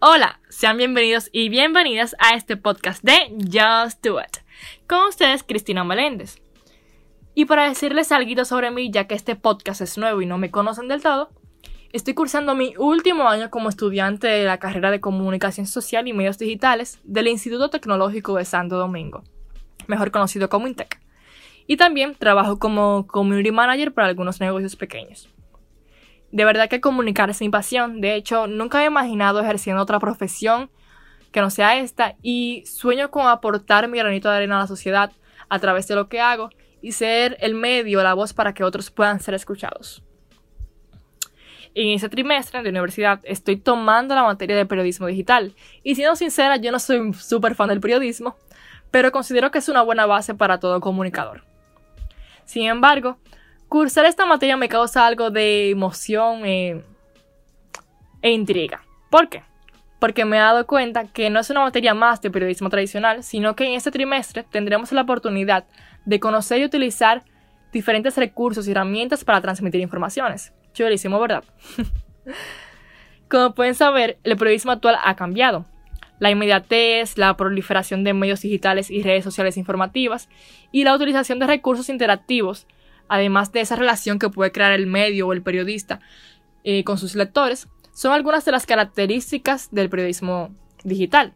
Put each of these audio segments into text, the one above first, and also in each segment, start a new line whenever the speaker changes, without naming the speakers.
Hola, sean bienvenidos y bienvenidas a este podcast de Just Do It. Con ustedes, Cristina Meléndez. Y para decirles algo sobre mí, ya que este podcast es nuevo y no me conocen del todo, estoy cursando mi último año como estudiante de la carrera de Comunicación Social y Medios Digitales del Instituto Tecnológico de Santo Domingo, mejor conocido como INTEC. Y también trabajo como Community Manager para algunos negocios pequeños. De verdad que comunicar es mi pasión. De hecho, nunca había imaginado ejerciendo otra profesión que no sea esta y sueño con aportar mi granito de arena a la sociedad a través de lo que hago y ser el medio, la voz para que otros puedan ser escuchados. En ese trimestre de universidad estoy tomando la materia de periodismo digital y siendo sincera yo no soy súper fan del periodismo, pero considero que es una buena base para todo comunicador. Sin embargo, cursar esta materia me causa algo de emoción e, e intriga. ¿Por qué? Porque me he dado cuenta que no es una materia más de periodismo tradicional, sino que en este trimestre tendremos la oportunidad de conocer y utilizar diferentes recursos y herramientas para transmitir informaciones. Chulísimo, ¿verdad? Como pueden saber, el periodismo actual ha cambiado. La inmediatez, la proliferación de medios digitales y redes sociales informativas y la utilización de recursos interactivos además de esa relación que puede crear el medio o el periodista eh, con sus lectores, son algunas de las características del periodismo digital.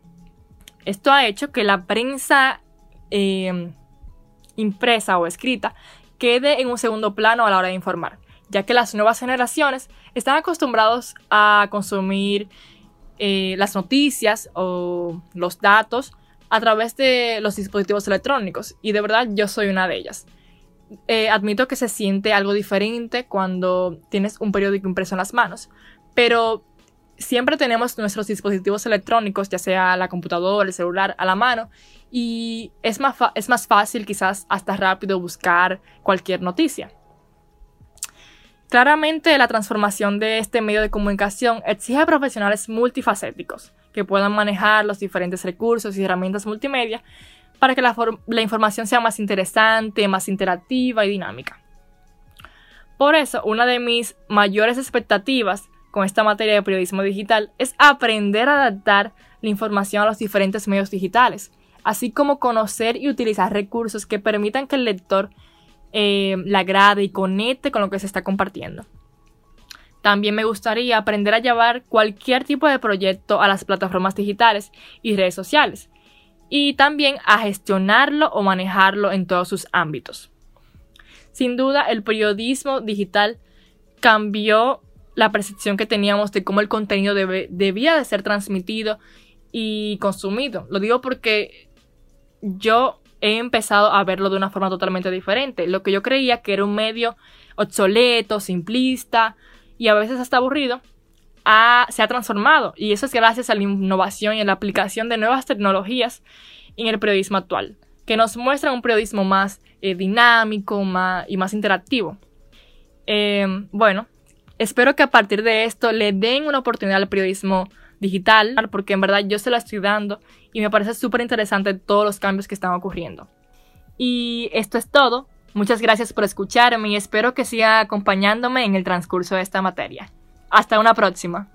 Esto ha hecho que la prensa em, impresa o escrita quede en un segundo plano a la hora de informar, ya que las nuevas generaciones están acostumbrados a consumir eh, las noticias o los datos a través de los dispositivos electrónicos y de verdad yo soy una de ellas. Eh, admito que se siente algo diferente cuando tienes un periódico impreso en las manos, pero siempre tenemos nuestros dispositivos electrónicos, ya sea la computadora, el celular, a la mano, y es más, es más fácil, quizás hasta rápido, buscar cualquier noticia. Claramente la transformación de este medio de comunicación exige profesionales multifacéticos que puedan manejar los diferentes recursos y herramientas multimedia para que la, información sea más interesante, más interactiva y dinámica. Por eso, una de mis mayores expectativas con esta materia de periodismo digital es aprender a adaptar la información a los diferentes medios digitales, así como conocer y utilizar recursos que permitan que el lector eh, la agrade y conecte con lo que se está compartiendo. También me gustaría aprender a llevar cualquier tipo de proyecto a las plataformas digitales y redes sociales, y también a gestionarlo o manejarlo en todos sus ámbitos. Sin duda, el periodismo digital cambió la percepción que teníamos de cómo el contenido debía de ser transmitido y consumido. Lo digo porque yo he empezado a verlo de una forma totalmente diferente. Lo que yo creía que era un medio obsoleto, simplista y a veces hasta aburrido, se ha transformado y eso es gracias a la innovación y a la aplicación de nuevas tecnologías en el periodismo actual, que nos muestra un periodismo más eh, dinámico y más interactivo. Eh, bueno, espero que a partir de esto le den una oportunidad al periodismo digital, porque en verdad yo se lo estoy dando y me parece súper interesante todos los cambios que están ocurriendo. Y esto es todo. Muchas gracias por escucharme y espero que siga acompañándome en el transcurso de esta materia. Hasta una próxima.